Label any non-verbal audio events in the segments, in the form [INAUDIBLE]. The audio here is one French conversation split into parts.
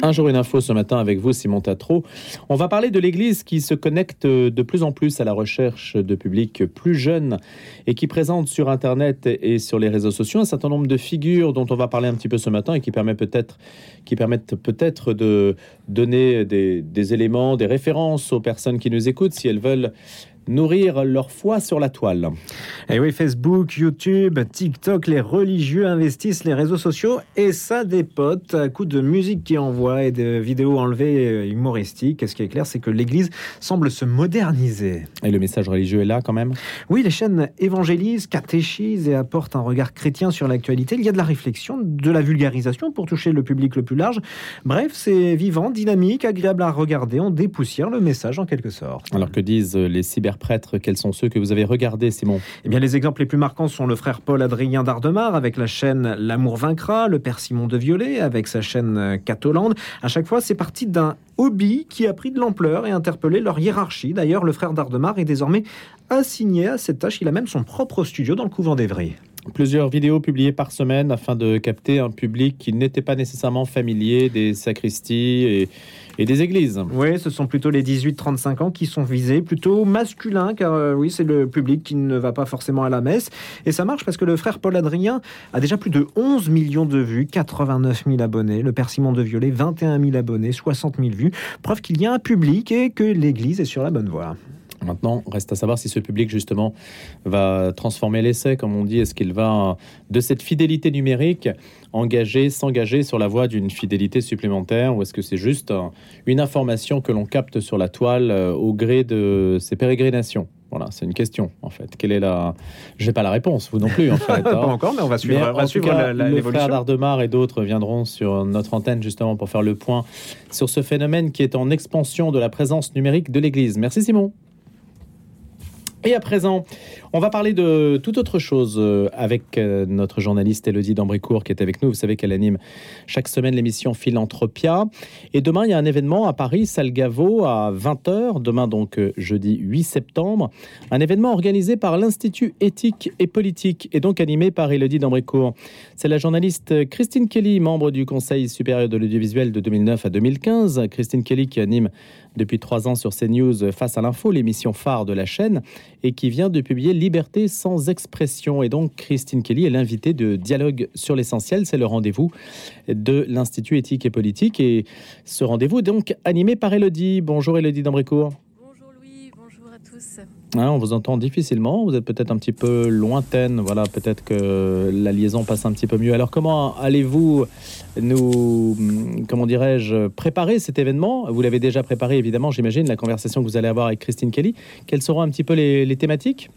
Un jour une info ce matin avec vous, Simon Tatro. On va parler de l'Église qui se connecte de plus en plus à la recherche de publics plus jeunes et qui présente sur Internet et sur les réseaux sociaux un certain nombre de figures dont on va parler un petit peu ce matin et qui, permet peut-être, qui permettent peut-être de donner des éléments, des références aux personnes qui nous écoutent si elles veulent nourrir leur foi sur la toile. Et oui, Facebook, YouTube, TikTok, les religieux investissent les réseaux sociaux et ça dépote à coup de musique qui envoie et de vidéos enlevées humoristiques. ce qui est clair, c'est que l'Église semble se moderniser. Et le message religieux est là quand même? Oui, les chaînes évangélisent, catéchisent et apportent un regard chrétien sur l'actualité. Il y a de la réflexion, de la vulgarisation pour toucher le public le plus large. Bref, c'est vivant, dynamique, agréable à regarder. On dépoussière le message en quelque sorte. Alors que disent les cyber prêtres, quels sont ceux que vous avez regardés, Simon? Eh bien, les exemples les plus marquants sont le frère Paul-Adrien d'Ardemar avec la chaîne L'amour vaincra, le père Simon de Violet avec sa chaîne Catholande. À chaque fois, c'est parti d'un hobby qui a pris de l'ampleur et interpellé leur hiérarchie. D'ailleurs, le frère d'Ardemar est désormais assigné à cette tâche. Il a même son propre studio dans le couvent d'Evry. Plusieurs vidéos publiées par semaine afin de capter un public qui n'était pas nécessairement familier des sacristies et, des églises. Oui, ce sont plutôt les 18-35 ans qui sont visés, plutôt masculins, car euh, oui, c'est le public qui ne va pas forcément à la messe. Et ça marche parce que le frère Paul Adrien a déjà plus de 11 millions de vues, 89 000 abonnés. Le père Simon de Violet, 21 000 abonnés, 60 000 vues. Preuve qu'il y a un public et que l'Église est sur la bonne voie. Maintenant, reste à savoir si ce public, justement, va transformer l'essai, comme on dit. Est-ce qu'il va, de cette fidélité numérique, engager, s'engager sur la voie d'une fidélité supplémentaire Ou est-ce que c'est juste une information que l'on capte sur la toile euh, au gré de ses pérégrinations? Voilà, c'est une question en fait. Quelle est la J'ai pas la réponse, vous non plus en fait. [LAUGHS] pas encore, mais on va suivre, on suivre cas, Le frère d'Ardemar et d'autres viendront sur notre antenne justement pour faire le point sur ce phénomène qui est en expansion de la présence numérique de l'Église. Merci Simon. Et à présent, on va parler de toute autre chose euh, avec euh, notre journaliste Elodie Dambricourt qui est avec nous. Vous savez qu'elle anime chaque semaine l'émission Philanthropia. Et demain, il y a un événement à Paris, Salgavo, à 20h. Demain, donc euh, jeudi 8 septembre. Un événement organisé par l'Institut éthique et politique et donc animé par Elodie Dambricourt. C'est la journaliste Christine Kelly, membre du Conseil supérieur de l'audiovisuel de 2009 à 2015. Christine Kelly qui anime depuis trois ans sur CNews Face à l'info, l'émission phare de la chaîne, et qui vient de publier Liberté sans expression. Et donc, Christine Kelly est l'invitée de Dialogue sur l'essentiel. C'est le rendez-vous de l'Institut éthique et politique. Et ce rendez-vous est donc animé par Elodie. Bonjour Elodie d'Ambricourt. Hein, on vous entend difficilement, vous êtes peut-être un petit peu lointaine, voilà, peut-être que la liaison passe un petit peu mieux. Alors comment allez-vous nous, comment dirais-je, préparer cet événement? Vous l'avez déjà préparé évidemment, j'imagine, la conversation que vous allez avoir avec Christine Kelly. Quelles seront un petit peu les, thématiques?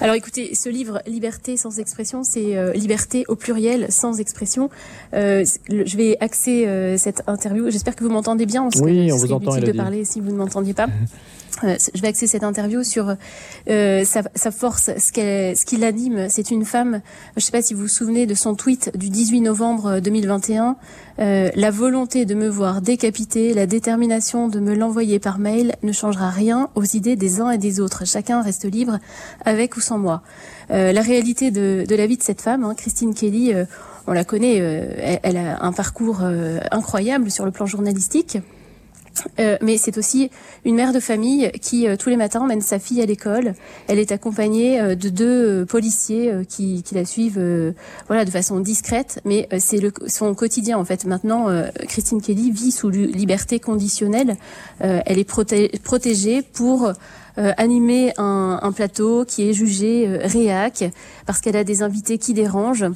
Alors écoutez, ce livre Liberté sans expression, c'est euh, liberté au pluriel sans expression. Euh, je vais axer euh, cette interview. J'espère que vous m'entendez bien. Oui, on vous entend. de parler si vous ne m'entendiez pas. [LAUGHS] Euh, je vais axer cette interview sur euh, sa, force, ce, ce qui l'anime. C'est une femme, je ne sais pas si vous vous souvenez de son tweet du 18 novembre 2021, euh, la volonté de me voir décapité, la détermination de me l'envoyer par mail ne changera rien aux idées des uns et des autres. Chacun reste libre avec ou sans moi. Euh, la réalité de, la vie de cette femme, hein, Christine Kelly, euh, on la connaît, elle, a un parcours incroyable sur le plan journalistique. Euh, mais c'est aussi une mère de famille qui euh, tous les matins emmène sa fille à l'école. Elle est accompagnée euh, de deux policiers qui, qui, la suivent, voilà, de façon discrète, mais c'est son quotidien en fait. Maintenant, Christine Kelly vit sous liberté conditionnelle. elle est protégée pour animer un, un, plateau qui est jugé réac parce qu'elle a des invités qui dérangent.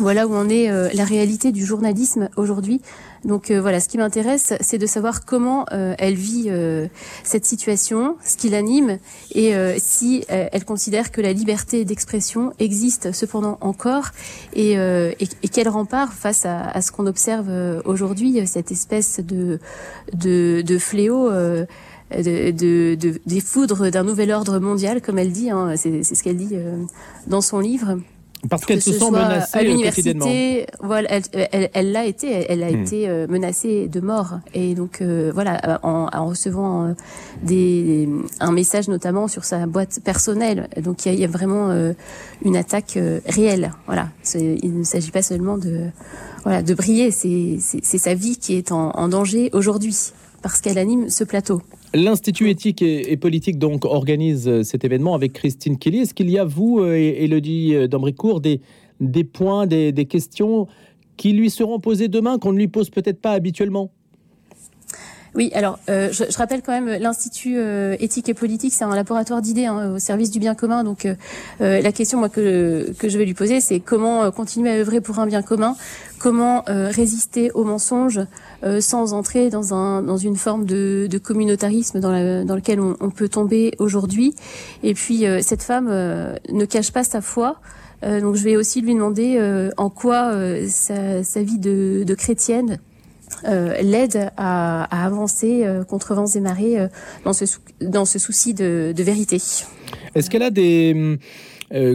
Voilà où en est la réalité du journalisme aujourd'hui. Donc euh, voilà, ce qui m'intéresse, c'est de savoir comment euh, elle vit euh, cette situation, ce qui l'anime, et si elle considère que la liberté d'expression existe cependant encore, et, et, quel rempart face à, ce qu'on observe aujourd'hui, cette espèce de, de, de fléau. De, des foudres d'un nouvel ordre mondial, comme elle dit, hein, c'est ce qu'elle dit dans son livre. Parce qu'elle se sent menacée à euh, l'université. Voilà, elle l'a été. Elle a hmm. été euh, menacée de mort. Et donc euh, voilà, en, en recevant des, un message notamment sur sa boîte personnelle. Donc il y, y, a vraiment une attaque réelle. Voilà, il ne s'agit pas seulement de voilà de briller. C'est sa vie qui est en, en danger aujourd'hui parce qu'elle anime ce plateau. L'Institut éthique et, politique donc organise euh, cet événement avec Christine Kelly. Est-ce qu'il y a, vous, euh, Elodie euh, d'Ambricourt, des, points, des questions qui lui seront posées demain qu'on ne lui pose peut-être pas habituellement? Oui, alors euh, je, je, rappelle quand même l'Institut euh, éthique et politique, c'est un laboratoire d'idées hein, au service du bien commun. Donc euh, la question moi que, que je vais lui poser, c'est comment continuer à œuvrer pour un bien commun, comment résister aux mensonges sans entrer dans, un, dans une forme de, de communautarisme dans, la, dans lequel on, on peut tomber aujourd'hui? Et puis cette femme ne cache pas sa foi. donc je vais aussi lui demander en quoi sa, sa, vie de, de chrétienne euh, l'aide à, avancer euh, contre vents et marées euh, dans, ce dans ce souci de, vérité. Est-ce qu'elle a des...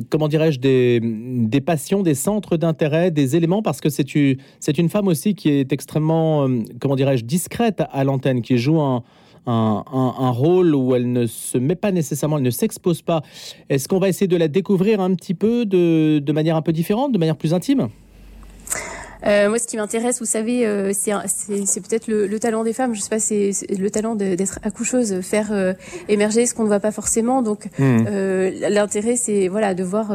comment dirais-je, des, passions, des centres d'intérêt, des éléments, parce que c'est une, une femme aussi qui est extrêmement, comment dirais-je, discrète à l'antenne, qui joue un, un, un, rôle où elle ne se met pas nécessairement, elle ne s'expose pas. Est-ce qu'on va essayer de la découvrir un petit peu de, de manière un peu différente, de manière plus intime? Euh, moi, ce qui m'intéresse, vous savez, euh, c'est peut-être le, le, talent des femmes. Je sais pas, c'est le talent d'être accoucheuse, faire euh, émerger ce qu'on ne voit pas forcément. Donc, mmh. euh, l'intérêt, c'est voilà de voir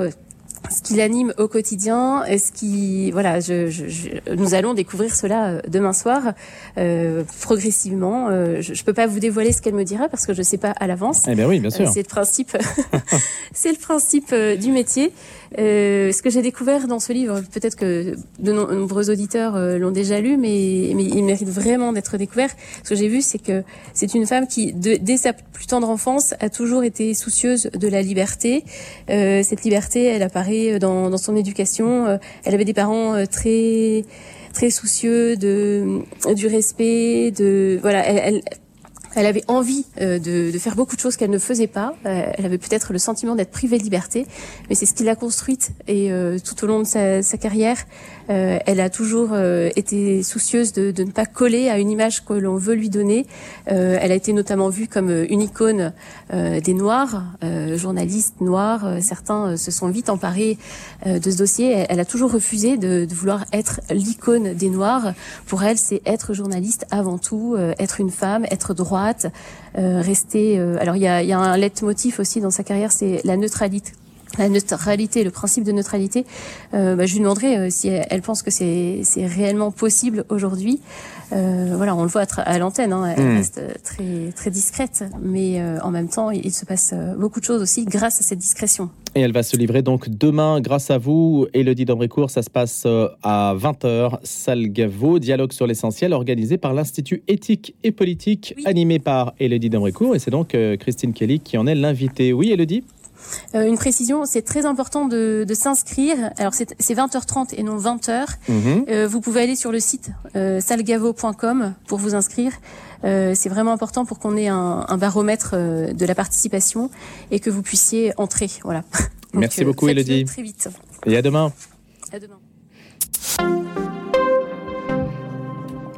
ce qui l'anime au quotidien, est-ce qui, voilà, je, je, nous allons découvrir cela euh, demain soir, euh, progressivement. Euh, je, ne peux pas vous dévoiler ce qu'elle me dira parce que je ne sais pas à l'avance. Eh bien oui, bien sûr. c'est le principe, [LAUGHS] c'est le principe du métier. Ce que j'ai découvert dans ce livre, peut-être que de nombreux auditeurs l'ont déjà lu, mais, mais il mérite vraiment d'être découvert. Ce que j'ai vu, c'est que c'est une femme qui, dès sa plus tendre enfance, a toujours été soucieuse de la liberté. cette liberté, elle apparaît euh, dans, son éducation. Euh, elle avait des parents euh, très très soucieux de du respect, de voilà. Elle, elle, avait envie de, faire beaucoup de choses qu'elle ne faisait pas. elle avait peut-être le sentiment d'être privée de liberté, mais c'est ce qui l'a construite. Et tout au long de sa, sa carrière, euh, elle a toujours euh, été soucieuse de, de, ne pas coller à une image que l'on veut lui donner. Euh, elle a été notamment vue comme une icône des Noirs, journalistes noirs. certains se sont vite emparés de ce dossier. Elle, a toujours refusé de, de vouloir être l'icône des Noirs. Pour elle, c'est être journaliste avant tout, être une femme, être droite, rester. alors il y a, y a un leitmotiv aussi dans sa carrière, c'est la neutralité la neutralité, le principe de neutralité, euh, bah, je lui demanderai euh, si elle, pense que c'est réellement possible aujourd'hui. Euh, voilà, on le voit à, l'antenne, hein, elle hmm. reste très très discrète, mais en même temps, il, se passe beaucoup de choses aussi grâce à cette discrétion. Et elle va se livrer donc demain grâce à vous, Elodie d'Ambrécourt. Ça se passe à 20h, salle Gaveau, dialogue sur l'essentiel, organisé par l'Institut éthique et politique, animé par Elodie d'Ambrécourt. Et c'est donc Christine Kelly qui en est l'invitée. Oui, Elodie euh, une précision, c'est très important de, s'inscrire. Alors c'est 20h30 et non 20h. Mhm. Euh, vous pouvez aller sur le site euh, salgavo.com pour vous inscrire. c'est vraiment important pour qu'on ait un, baromètre de la participation et que vous puissiez entrer. Voilà. [LAUGHS] Merci beaucoup, Elodie. Très vite. Et à demain. À demain.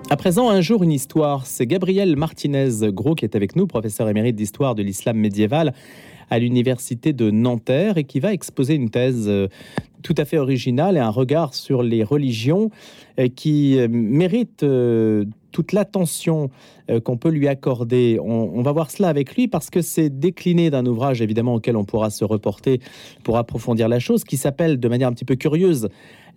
À présent, un jour, une histoire. C'est Gabriel Martinez Gros qui est avec nous, professeur émérite d'histoire de l'islam médiéval à l'université de Nanterre et qui va exposer une thèse euh, tout à fait originale et un regard sur les religions euh, qui euh, mérite toute l'attention qu'on peut lui accorder. On, va voir cela avec lui parce que c'est décliné d'un ouvrage évidemment auquel on pourra se reporter pour approfondir la chose, qui s'appelle de manière un petit peu curieuse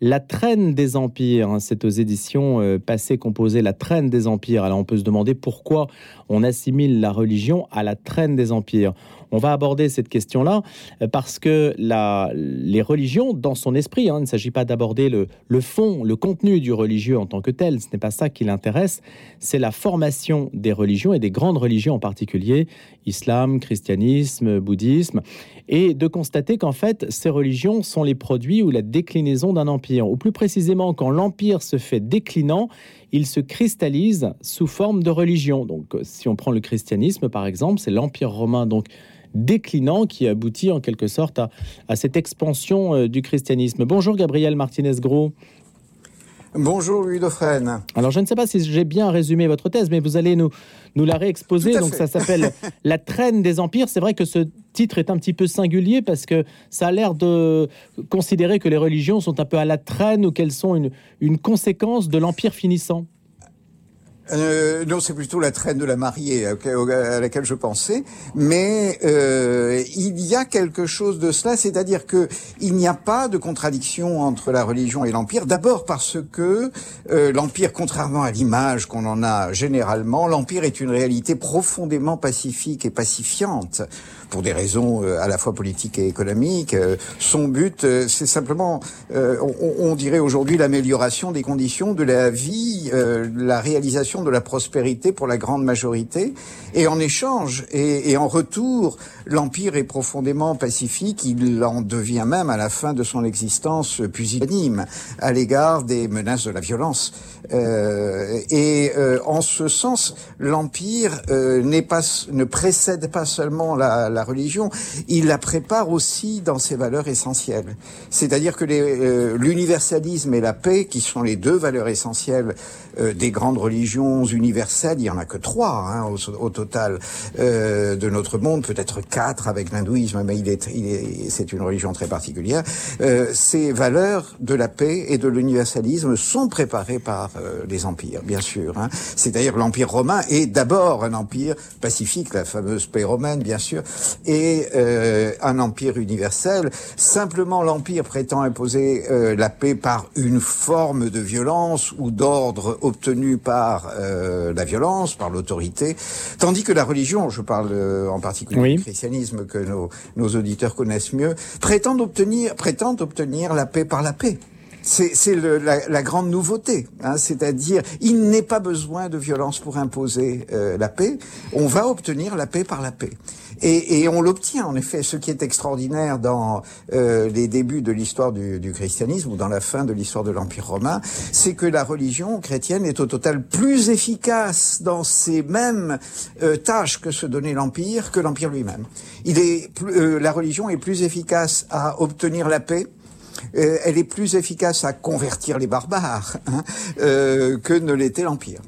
La traîne des empires. C'est aux éditions passées composées La traîne des empires. Alors on peut se demander pourquoi on assimile la religion à la traîne des empires. On va aborder cette question-là euh, parce que les religions, dans son esprit, hein, il ne s'agit pas d'aborder le, fond, le contenu du religieux en tant que tel, ce n'est pas ça qui l'intéresse, c'est la formation des religions et des grandes religions en particulier, islam, christianisme, bouddhisme, et de constater qu'en fait, ces religions sont les produits ou la déclinaison d'un empire, ou plus précisément, quand l'empire se fait déclinant, il se cristallise sous forme de religion. Donc, si on prend le christianisme, par exemple, c'est l'empire romain, donc déclinant qui aboutit en quelque sorte à, cette expansion du christianisme. Bonjour Gabriel Martinez-Gros. Bonjour Louis Dauphren. Alors je ne sais pas si j'ai bien résumé votre thèse, mais vous allez nous, nous la réexposer. Donc ça s'appelle [LAUGHS] La traîne des empires. C'est vrai que ce titre est un petit peu singulier parce que ça a l'air de considérer que les religions sont un peu à la traîne ou qu'elles sont une, une conséquence de l'empire finissant. Euh, non, c'est plutôt la traîne de la mariée à laquelle je pensais. Mais euh, il y a quelque chose de cela, c'est-à-dire que il n'y a pas de contradiction entre la religion et l'empire. D'abord parce que euh, l'empire, contrairement à l'image qu'on en a généralement, l'empire est une réalité profondément pacifique et pacifiante pour des raisons euh, à la fois politiques et économiques. Euh, son but, euh, c'est simplement, on, dirait aujourd'hui, l'amélioration des conditions de la vie, la réalisation de la prospérité pour la grande majorité. Et en échange et, et en retour, l'empire est profondément pacifique. Il en devient même à la fin de son existence pusillanime à l'égard des menaces de la violence. Euh, et euh, en ce sens, l'empire euh, n'est pas, ne précède pas seulement la, la, religion, il la prépare aussi dans ses valeurs essentielles. C'est-à-dire que l'universalisme et la paix, qui sont les deux valeurs essentielles des grandes religions universelles, il y en a que trois hein, au, total de notre monde, peut-être quatre avec l'hindouisme, mais il est, il est, c'est une religion très particulière. ces valeurs de la paix et de l'universalisme sont préparées par euh, les empires, bien sûr. Hein. C'est-à-dire l'empire romain est d'abord un empire pacifique, la fameuse paix romaine, bien sûr, et euh, un empire universel. Simplement, l'empire prétend imposer euh, la paix par une forme de violence ou d'ordre obtenu par la violence, par l'autorité, tandis que la religion, je parle en particulier du christianisme que nos, nos auditeurs connaissent mieux, prétend obtenir, prétend obtenir la paix par la paix. C'est la, la, grande nouveauté, hein, c'est-à-dire il n'est pas besoin de violence pour imposer euh, la paix, on va obtenir la paix par la paix. Et, et on l'obtient en effet. Ce qui est extraordinaire dans euh, les débuts de l'histoire du, du, christianisme ou dans la fin de l'histoire de l'Empire romain, c'est que la religion chrétienne est au total plus efficace dans ses mêmes euh, tâches que se donnait l'Empire que l'Empire lui-même. Il est euh, la religion est plus efficace à obtenir la paix euh, elle est plus efficace à convertir les barbares hein, euh, que ne l'était l'Empire.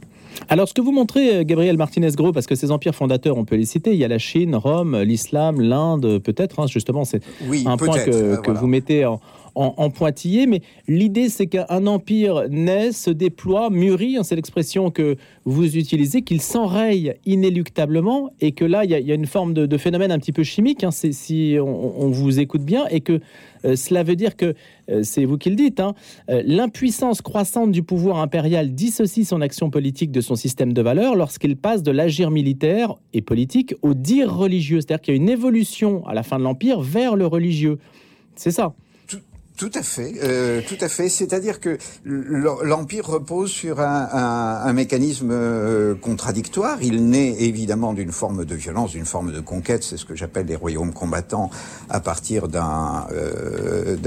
Alors, ce que vous montrez, euh, Gabriel Martinez-Gros, parce que ces empires fondateurs, on peut les citer, il y a la Chine, Rome, l'islam, l'Inde, peut-être, hein, justement, c'est un point que, vous mettez en, en, pointillé, mais l'idée c'est qu'un empire naît, se déploie, mûrit, hein, c'est l'expression que vous utilisez, qu'il s'enraye inéluctablement et que là il y, a une forme de, phénomène un petit peu chimique, hein, si on, vous écoute bien, et que euh, cela veut dire que, euh, c'est vous qui le dites, hein, euh, l'impuissance croissante du pouvoir impérial dissocie son action politique de son système de valeurs lorsqu'il passe de l'agir militaire et politique au dire religieux. C'est-à-dire qu'il y a une évolution à la fin de l'Empire vers le religieux. C'est ça. Tout à fait, euh, tout à fait. C'est-à-dire que l'empire repose sur un, un, un mécanisme euh, contradictoire. Il naît évidemment d'une forme de violence, d'une forme de conquête. C'est ce que j'appelle les royaumes combattants, à partir d'un euh,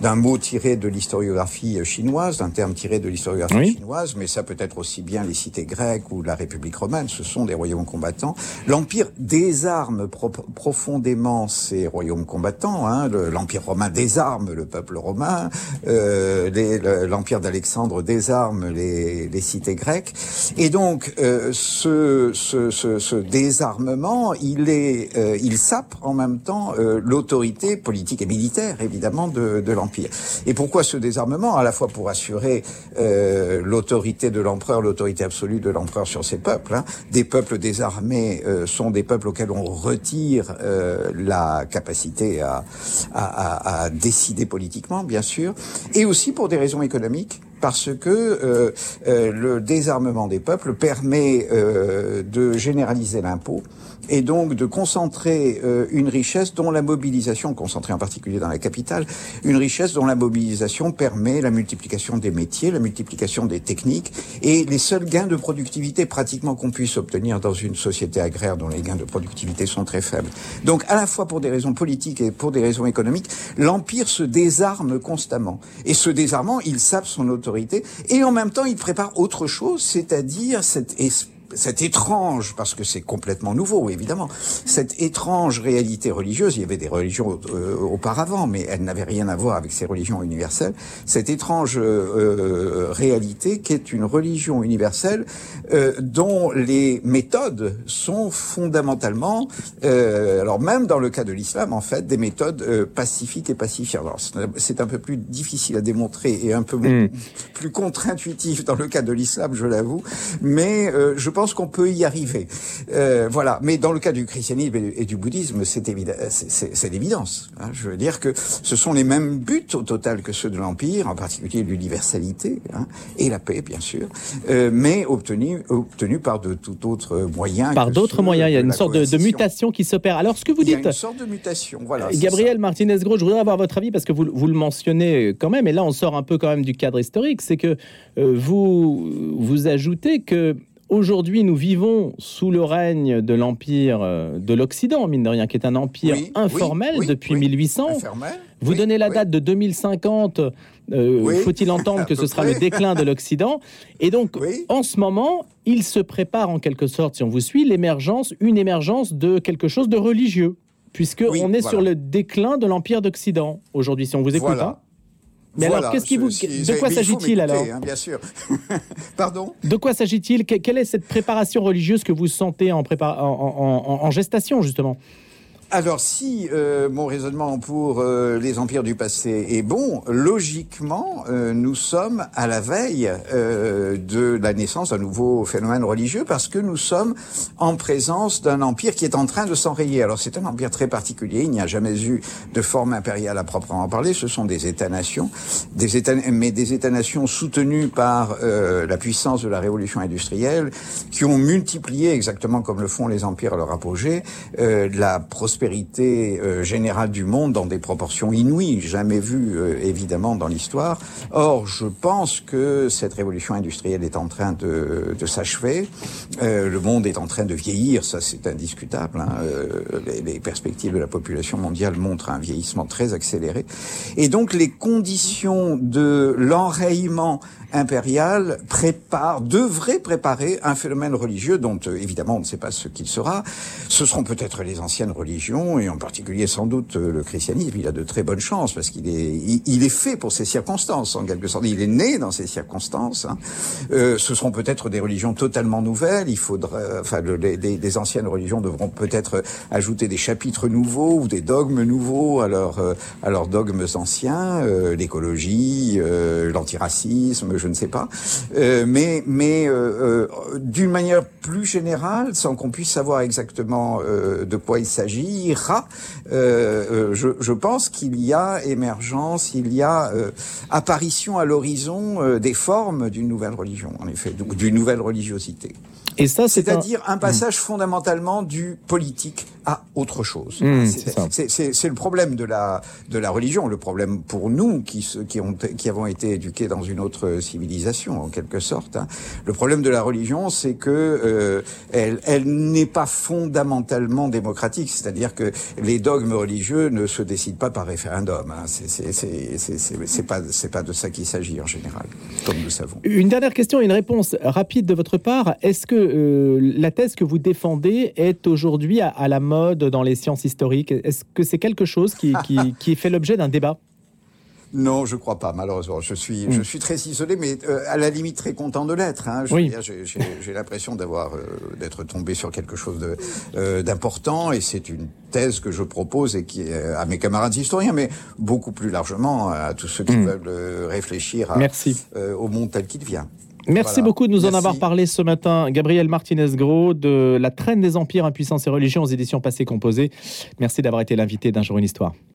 d'un mot tiré de l'historiographie chinoise, d'un terme tiré de l'historiographie chinoise. Mais ça peut être aussi bien les cités grecques ou la République romaine. Ce sont des royaumes combattants. L'empire désarme profondément ces royaumes combattants. Hein. L'empire romain désarme le peuple romain, euh, l'empire d'Alexandre désarme les, cités grecques, et donc euh, ce, ce, ce, ce, désarmement, il est, euh, il sape en même temps euh, l'autorité politique et militaire évidemment de, de l'empire. Et pourquoi ce désarmement? À la fois pour assurer euh, l'autorité de l'empereur, l'autorité absolue de l'empereur sur ses peuples. Hein. Des peuples désarmés sont des peuples auxquels on retire la capacité à, à, à décider politiquement, bien sûr, et aussi pour des raisons économiques parce que euh, euh, le désarmement des peuples permet euh, de généraliser l'impôt et donc de concentrer euh, une richesse dont la mobilisation, concentrée en particulier dans la capitale, une richesse dont la mobilisation permet la multiplication des métiers, la multiplication des techniques et les seuls gains de productivité pratiquement qu'on puisse obtenir dans une société agraire dont les gains de productivité sont très faibles. Donc à la fois pour des raisons politiques et pour des raisons économiques, l'empire se désarme constamment et ce désarmement, il sape son autorité et en même temps il prépare autre chose, c'est-à-dire cette espèce cette étrange, parce que c'est complètement nouveau, évidemment, cette étrange réalité religieuse, il y avait des religions euh, auparavant, mais elles n'avaient rien à voir avec ces religions universelles, cette étrange euh, réalité qui est une religion universelle euh, dont les méthodes sont fondamentalement, alors même dans le cas de l'islam, en fait, des méthodes pacifiques et pacifiantes. C'est un peu plus difficile à démontrer et un peu mm. plus contre-intuitif dans le cas de l'islam, je l'avoue, mais je pense qu'on peut y arriver. Euh, voilà. Mais dans le cas du christianisme et du, bouddhisme, c'est l'évidence. Hein. Je veux dire que ce sont les mêmes buts au total que ceux de l'Empire, en particulier l'universalité hein, et la paix, bien sûr, euh, mais obtenus obtenu par de tout autre moyens. Par d'autres moyens. Il y a une sorte de, mutation qui s'opère. Alors, ce que vous dites. Il y a une sorte de mutation. Voilà. Gabriel Martinez-Gros, je voudrais avoir votre avis parce que vous, vous, le mentionnez quand même, et là, on sort un peu quand même du cadre historique. C'est que euh, vous, vous ajoutez que Aujourd'hui, nous vivons sous le règne de l'empire euh, de l'Occident, mine de rien, qui est un empire informel depuis 1800. Vous donnez la date de 2050. Euh, faut-il entendre [LAUGHS] que ce sera le déclin de l'Occident? Et donc, en ce moment, il se prépare en quelque sorte, si on vous suit, l'émergence, une émergence de quelque chose de religieux, puisque on est sur le déclin de l'empire d'Occident aujourd'hui, si on vous écoute. Hein. Mais alors, qu'est-ce qui vous, de quoi s'agit-il alors hein, Bien sûr. [LAUGHS] Pardon De quoi s'agit-il? Quelle est cette préparation religieuse que vous sentez en, en, en gestation justement? Alors, si euh, mon raisonnement pour euh, les empires du passé est bon, logiquement, euh, nous sommes à la veille de la naissance d'un nouveau phénomène religieux parce que nous sommes en présence d'un empire qui est en train de s'enrayer. Alors, c'est un empire très particulier. Il n'y a jamais eu de forme impériale à proprement parler. Ce sont des États-nations, des États, mais des États-nations soutenus par la puissance de la révolution industrielle, qui ont multiplié, exactement comme le font les empires à leur apogée, la prospérité prospérité euh, générale du monde dans des proportions inouïes, jamais vues euh, évidemment dans l'histoire. Or, je pense que cette révolution industrielle est en train de, de s'achever. Euh, le monde est en train de vieillir, ça c'est indiscutable. Hein. Les, les, perspectives de la population mondiale montrent un vieillissement très accéléré. Et donc les conditions de l'enrayement impérial prépare, devrait préparer un phénomène religieux dont évidemment on ne sait pas ce qu'il sera. Ce seront peut-être les anciennes religions et en particulier sans doute euh, le christianisme, il a de très bonnes chances parce qu'il est, il, est fait pour ces circonstances en quelque sorte. Il est né dans ces circonstances. Hein. Euh, ce seront peut-être des religions totalement nouvelles. Il faudra, enfin, les, anciennes religions devront peut-être ajouter des chapitres nouveaux ou des dogmes nouveaux à, leur, euh, à leurs dogmes anciens, euh, l'écologie, euh, l'antiracisme, je ne sais pas. mais mais d'une manière plus générale, sans qu'on puisse savoir exactement de quoi il s'agit, ira. Euh, euh, je, pense qu'il y a émergence, il y a euh, apparition à l'horizon des formes d'une nouvelle religion, en effet, d'une nouvelle religiosité. Et ça, c'est-à-dire un... passage hmm. fondamentalement du politique à autre chose. Hmm, c'est le problème de la de la religion, le problème pour nous qui qui ont qui avons été éduqués dans une autre civilisation en quelque sorte. Hein. Le problème de la religion, c'est que euh, elle elle n'est pas fondamentalement démocratique, c'est-à-dire que les dogmes religieux ne se décident pas par référendum. Hein. C'est pas c'est pas de ça qu'il s'agit en général, comme nous savons. Une dernière question, une réponse rapide de votre part. Est-ce que euh, la thèse que vous défendez est aujourd'hui à, la mode dans les sciences historiques Est-ce que c'est quelque chose qui, qui [LAUGHS] fait l'objet d'un débat? Non, je crois pas, malheureusement. Je suis, je hmm. suis très isolé, mais euh, à la limite très content de l'être. Hein. J'ai l'impression d'avoir, euh, d'être tombé sur quelque chose euh, d'important, et c'est une thèse que je propose et qui à mes camarades historiens, mais beaucoup plus largement à tous ceux qui hmm. veulent réfléchir au monde tel qu'il vient. Merci beaucoup de nous en avoir parlé ce matin. Gabriel Martinez-Gros de La traîne des empires, impuissance et religion aux éditions passées composées. Merci d'avoir été l'invité d'un jour une histoire.